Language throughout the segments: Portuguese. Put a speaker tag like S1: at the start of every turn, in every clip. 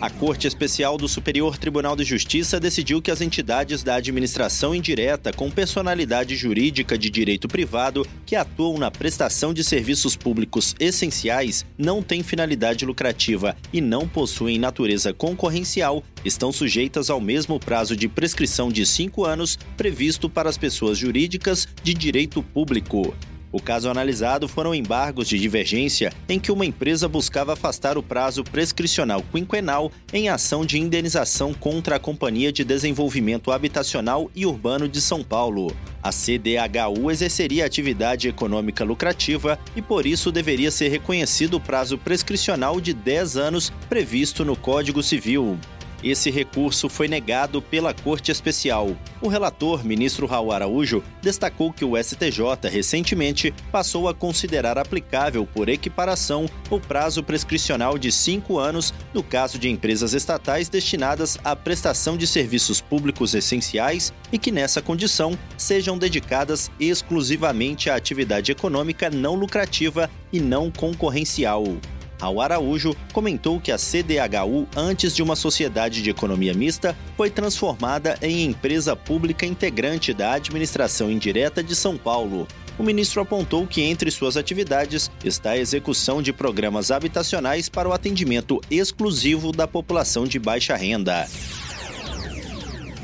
S1: A Corte Especial do Superior Tribunal de Justiça decidiu que as entidades da administração indireta com personalidade jurídica de direito privado que atuam na prestação de serviços públicos essenciais não têm finalidade lucrativa e não possuem natureza concorrencial estão sujeitas ao mesmo prazo de prescrição de cinco anos previsto para as pessoas jurídicas de direito público. O caso analisado foram embargos de divergência em que uma empresa buscava afastar o prazo prescricional quinquenal em ação de indenização contra a Companhia de Desenvolvimento Habitacional e Urbano de São Paulo. A CDHU exerceria atividade econômica lucrativa e, por isso, deveria ser reconhecido o prazo prescricional de 10 anos previsto no Código Civil. Esse recurso foi negado pela Corte Especial. O relator, ministro Raul Araújo, destacou que o STJ recentemente passou a considerar aplicável por equiparação o prazo prescricional de cinco anos no caso de empresas estatais destinadas à prestação de serviços públicos essenciais e que, nessa condição, sejam dedicadas exclusivamente à atividade econômica não lucrativa e não concorrencial. Ao Araújo comentou que a CDHU, antes de uma sociedade de economia mista, foi transformada em empresa pública integrante da administração indireta de São Paulo. O ministro apontou que entre suas atividades está a execução de programas habitacionais para o atendimento exclusivo da população de baixa renda.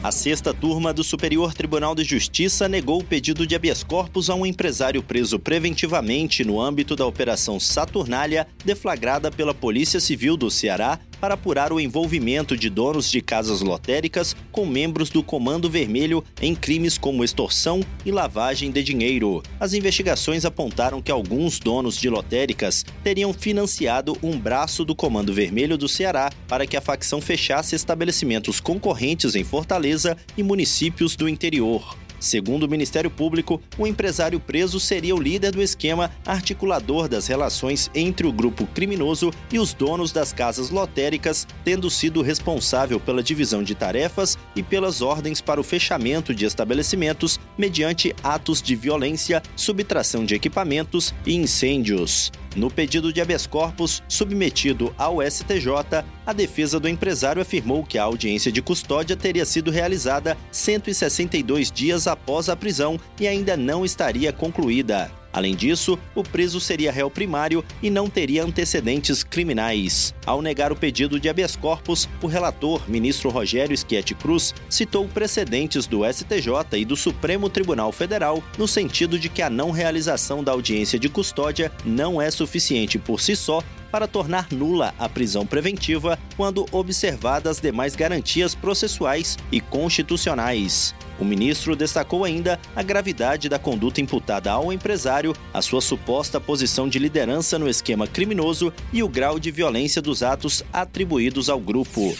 S1: A sexta turma do Superior Tribunal de Justiça negou o pedido de habeas corpus a um empresário preso preventivamente no âmbito da Operação Saturnália, deflagrada pela Polícia Civil do Ceará para apurar o envolvimento de donos de casas lotéricas com membros do Comando Vermelho em crimes como extorsão e lavagem de dinheiro. As investigações apontaram que alguns donos de lotéricas teriam financiado um braço do Comando Vermelho do Ceará para que a facção fechasse estabelecimentos concorrentes em Fortaleza e municípios do interior. Segundo o Ministério Público, o empresário preso seria o líder do esquema articulador das relações entre o grupo criminoso e os donos das casas lotéricas, tendo sido responsável pela divisão de tarefas e pelas ordens para o fechamento de estabelecimentos mediante atos de violência, subtração de equipamentos e incêndios. No pedido de habeas corpus submetido ao STJ, a defesa do empresário afirmou que a audiência de custódia teria sido realizada 162 dias após a prisão e ainda não estaria concluída. Além disso, o preso seria réu primário e não teria antecedentes criminais. Ao negar o pedido de habeas corpus, o relator, ministro Rogério Schietti Cruz, citou precedentes do STJ e do Supremo Tribunal Federal no sentido de que a não realização da audiência de custódia não é suficiente por si só para tornar nula a prisão preventiva quando observadas demais garantias processuais e constitucionais. O ministro destacou ainda a gravidade da conduta imputada ao empresário, a sua suposta posição de liderança no esquema criminoso e o grau de violência dos atos atribuídos ao grupo.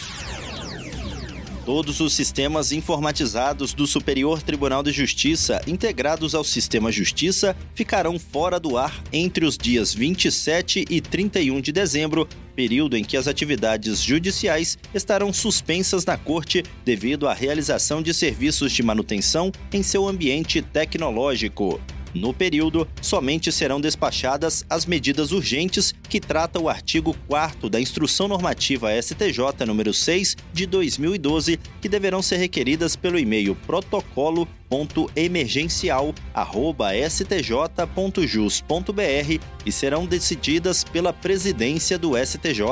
S1: Todos os sistemas informatizados do Superior Tribunal de Justiça integrados ao Sistema Justiça ficarão fora do ar entre os dias 27 e 31 de dezembro, período em que as atividades judiciais estarão suspensas na Corte devido à realização de serviços de manutenção em seu ambiente tecnológico. No período, somente serão despachadas as medidas urgentes que trata o artigo 4 da Instrução Normativa STJ número 6 de 2012, que deverão ser requeridas pelo e-mail protocolo.emergencial@stj.jus.br e serão decididas pela presidência do STJ.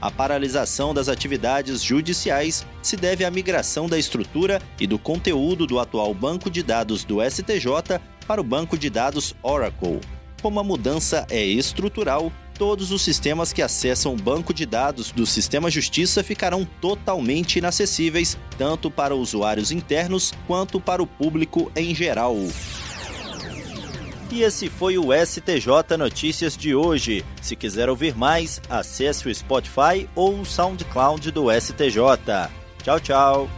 S1: A paralisação das atividades judiciais se deve à migração da estrutura e do conteúdo do atual banco de dados do STJ para o banco de dados Oracle. Como a mudança é estrutural, todos os sistemas que acessam o banco de dados do Sistema Justiça ficarão totalmente inacessíveis, tanto para usuários internos quanto para o público em geral. E esse foi o STJ Notícias de hoje. Se quiser ouvir mais, acesse o Spotify ou o SoundCloud do STJ. Tchau, tchau.